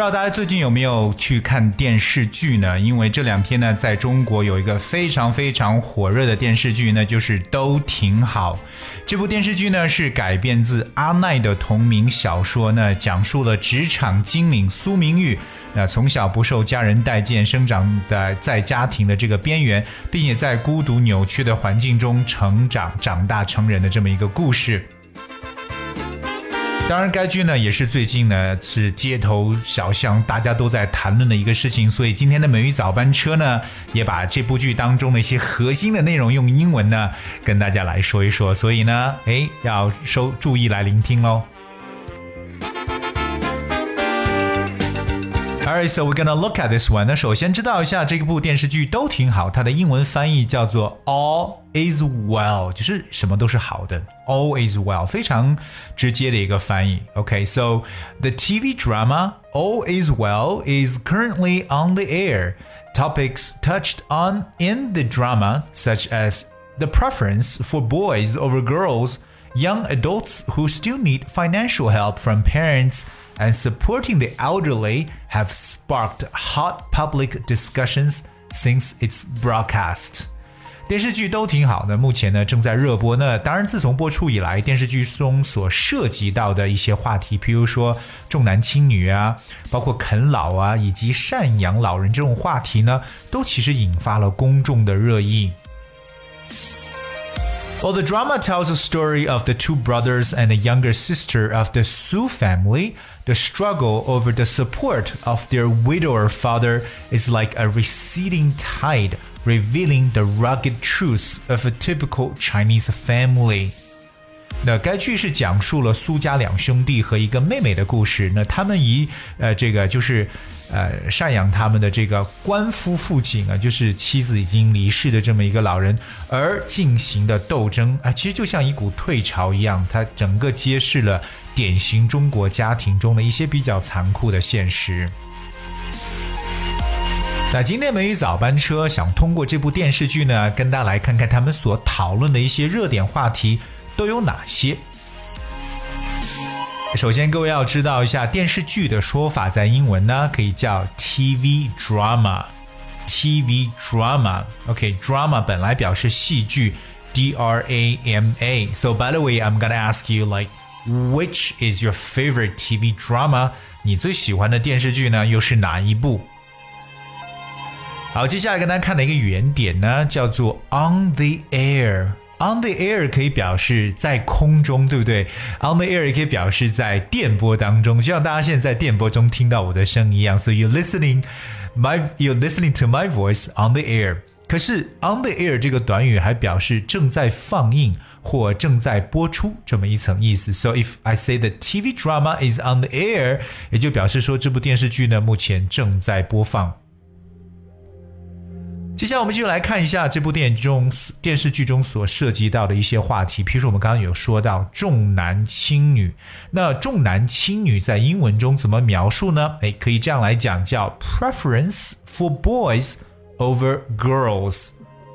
不知道大家最近有没有去看电视剧呢？因为这两天呢，在中国有一个非常非常火热的电视剧，那就是《都挺好》。这部电视剧呢是改编自阿奈的同名小说，呢讲述了职场精灵苏明玉，那从小不受家人待见，生长的在家庭的这个边缘，并且在孤独扭曲的环境中成长、长大成人的这么一个故事。当然，该剧呢也是最近呢是街头小巷大家都在谈论的一个事情，所以今天的美语早班车呢也把这部剧当中的一些核心的内容用英文呢跟大家来说一说，所以呢，哎，要收注意来聆听喽。Alright, so we're gonna look at this one. 那首先知道一下这部电视剧都挺好，它的英文翻译叫做 All is well，就是什么都是好的。All is well，非常直接的一个翻译。Okay, so the TV drama All is well is currently on the air. Topics touched on in the drama, such as the preference for boys over girls, young adults who still need financial help from parents and supporting the elderly have sparked hot public discussions since its broadcast. 电视剧都挺好的，目前呢正在热播。那当然，自从播出以来，电视剧中所涉及到的一些话题，譬如说重男轻女啊，包括啃老啊，以及赡养老人这种话题呢，都其实引发了公众的热议。 Well, the drama tells the story of the two brothers and a younger sister of the Su family. The struggle over the support of their widower father is like a receding tide, revealing the rugged truths of a typical Chinese family. 那该剧是讲述了苏家两兄弟和一个妹妹的故事。那他们以呃这个就是呃赡养他们的这个官夫父亲啊，就是妻子已经离世的这么一个老人而进行的斗争啊，其实就像一股退潮一样，它整个揭示了典型中国家庭中的一些比较残酷的现实。那今天美语早班车想通过这部电视剧呢，跟大家来看看他们所讨论的一些热点话题。都有哪些？首先，各位要知道一下电视剧的说法，在英文呢可以叫 TV drama，TV drama。OK，drama 本来表示戏剧，D R A M A。So by the way, I'm gonna ask you like, which is your favorite TV drama？你最喜欢的电视剧呢又是哪一部？好，接下来跟大家看的一个语言点呢，叫做 On the Air。 On the air 可以表示在空中，对不对？On the air 也可以表示在电波当中，就像大家现在在电波中听到我的声音一样。So you're listening my you're listening to my voice on the air。可是 on the air 这个短语还表示正在放映或正在播出这么一层意思。So if I say the TV drama is on the air，也就表示说这部电视剧呢目前正在播放。接下来我们继续来看一下这部电影中电视剧中所涉及到的一些话题。譬如说，我们刚刚有说到重男轻女，那重男轻女在英文中怎么描述呢？哎，可以这样来讲，叫 preference for boys over girls。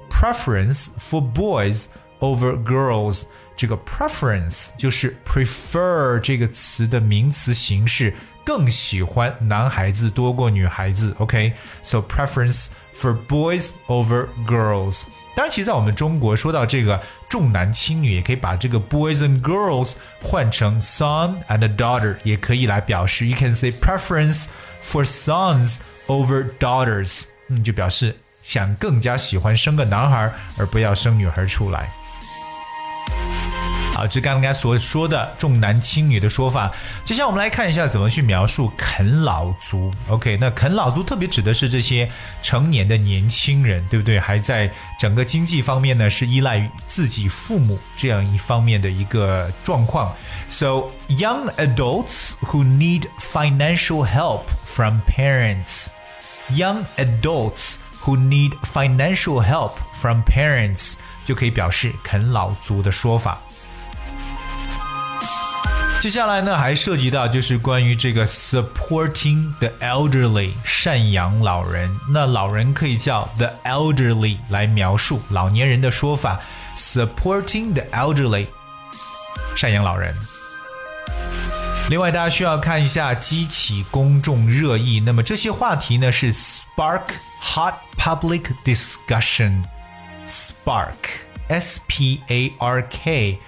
preference for boys over girls。这个 preference 就是 prefer 这个词的名词形式，更喜欢男孩子多过女孩子。OK，so preference。For boys over girls，当然，其实在我们中国说到这个重男轻女，也可以把这个 boys and girls 换成 son and daughter，也可以来表示。You can say preference for sons over daughters，嗯，就表示想更加喜欢生个男孩，而不要生女孩出来。 好，这刚刚所说的重男轻女的说法。接下来我们来看一下怎么去描述啃老族。OK，那啃老族特别指的是这些成年的年轻人，对不对？还在整个经济方面呢，是依赖于自己父母这样一方面的一个状况。So young adults who need financial help from parents. Young adults who need financial help from parents 就可以表示啃老族的说法。 接下来呢，还涉及到就是关于这个 supporting the elderly 赡养老人。那老人可以叫 the elderly 来描述老年人的说法，supporting the elderly 赡养老人。另外，大家需要看一下激起公众热议。那么这些话题呢是 spark hot public discussion，spark。Spark，s p a r k。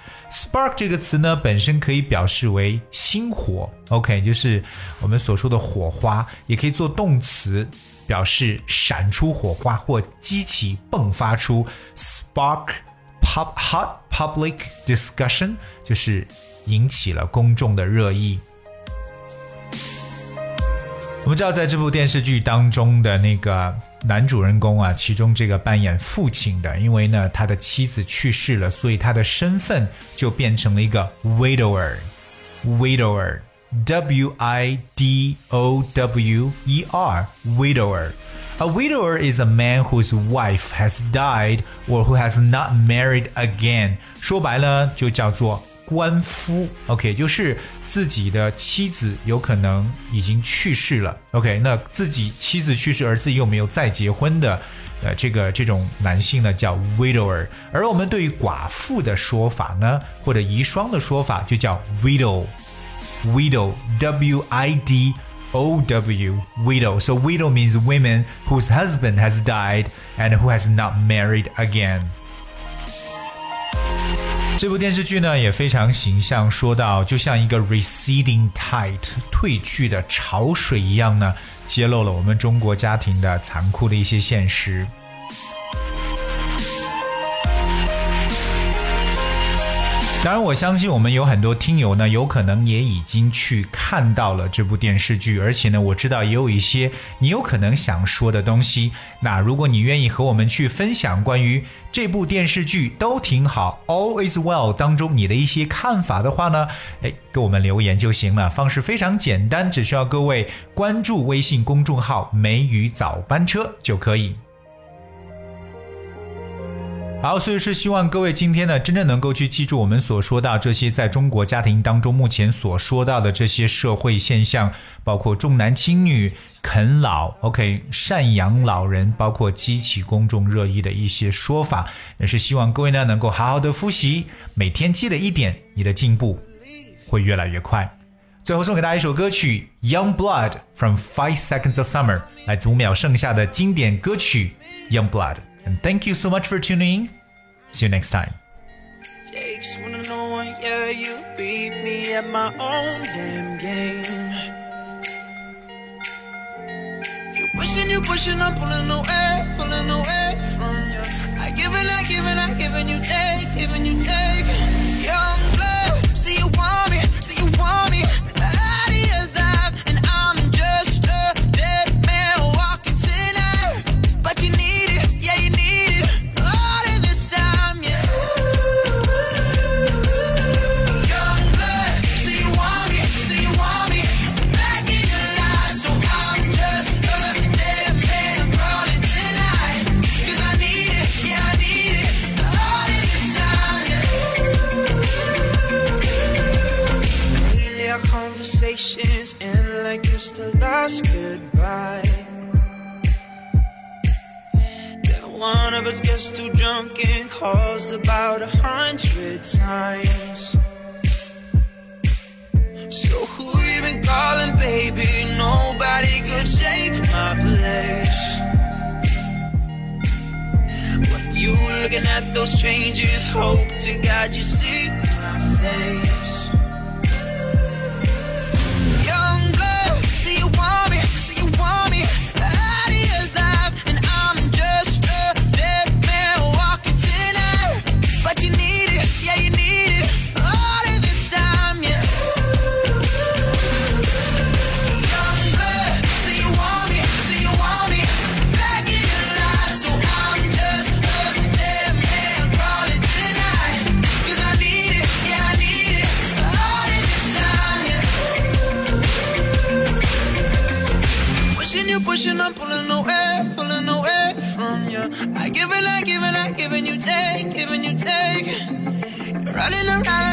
这个词呢，本身可以表示为星火，OK，就是我们所说的火花，也可以做动词，表示闪出火花或激起、迸发出。Spark pop hot public discussion 就是引起了公众的热议。我们知道，在这部电视剧当中的那个。男主人公啊，其中这个扮演父亲的，因为呢他的妻子去世了，所以他的身份就变成了一个 widower，widower，w i d o w e r，widower。A widower is a man whose wife has died or who has not married again。说白了就叫做。官夫，OK，就是自己的妻子有可能已经去世了，OK，那自己妻子去世而自己又没有再结婚的，呃，这个这种男性呢叫 widower，而我们对于寡妇的说法呢，或者遗孀的说法就叫 widow，widow，w i d o w，widow，so widow means women whose husband has died and who has not married again。 这部电视剧呢也非常形象，说到就像一个 receding tide 退去的潮水一样呢，揭露了我们中国家庭的残酷的一些现实。当然，我相信我们有很多听友呢，有可能也已经去看到了这部电视剧，而且呢，我知道也有一些你有可能想说的东西。那如果你愿意和我们去分享关于这部电视剧都挺好，All is well 当中你的一些看法的话呢，哎，给我们留言就行了。方式非常简单，只需要各位关注微信公众号“梅雨早班车”就可以。好，所以是希望各位今天呢，真正能够去记住我们所说到这些，在中国家庭当中目前所说到的这些社会现象，包括重男轻女、啃老，OK，赡养老人，包括激起公众热议的一些说法，也是希望各位呢能够好好的复习，每天积累一点，你的进步会越来越快。最后送给大家一首歌曲《Young Blood》from Five Seconds of Summer，来自五秒盛夏的经典歌曲《Young Blood》。And thank you so much for tuning in. See you next time. Takes one know one, yeah, you beat me at my own damn game. You pushing, you pushing, I'm pulling away, pulling away from you. I I I you take, giving you take. Calls about a hundred times. So who you been calling, baby? Nobody could take my place. When you looking at those strangers, hope to God you see my face. Running around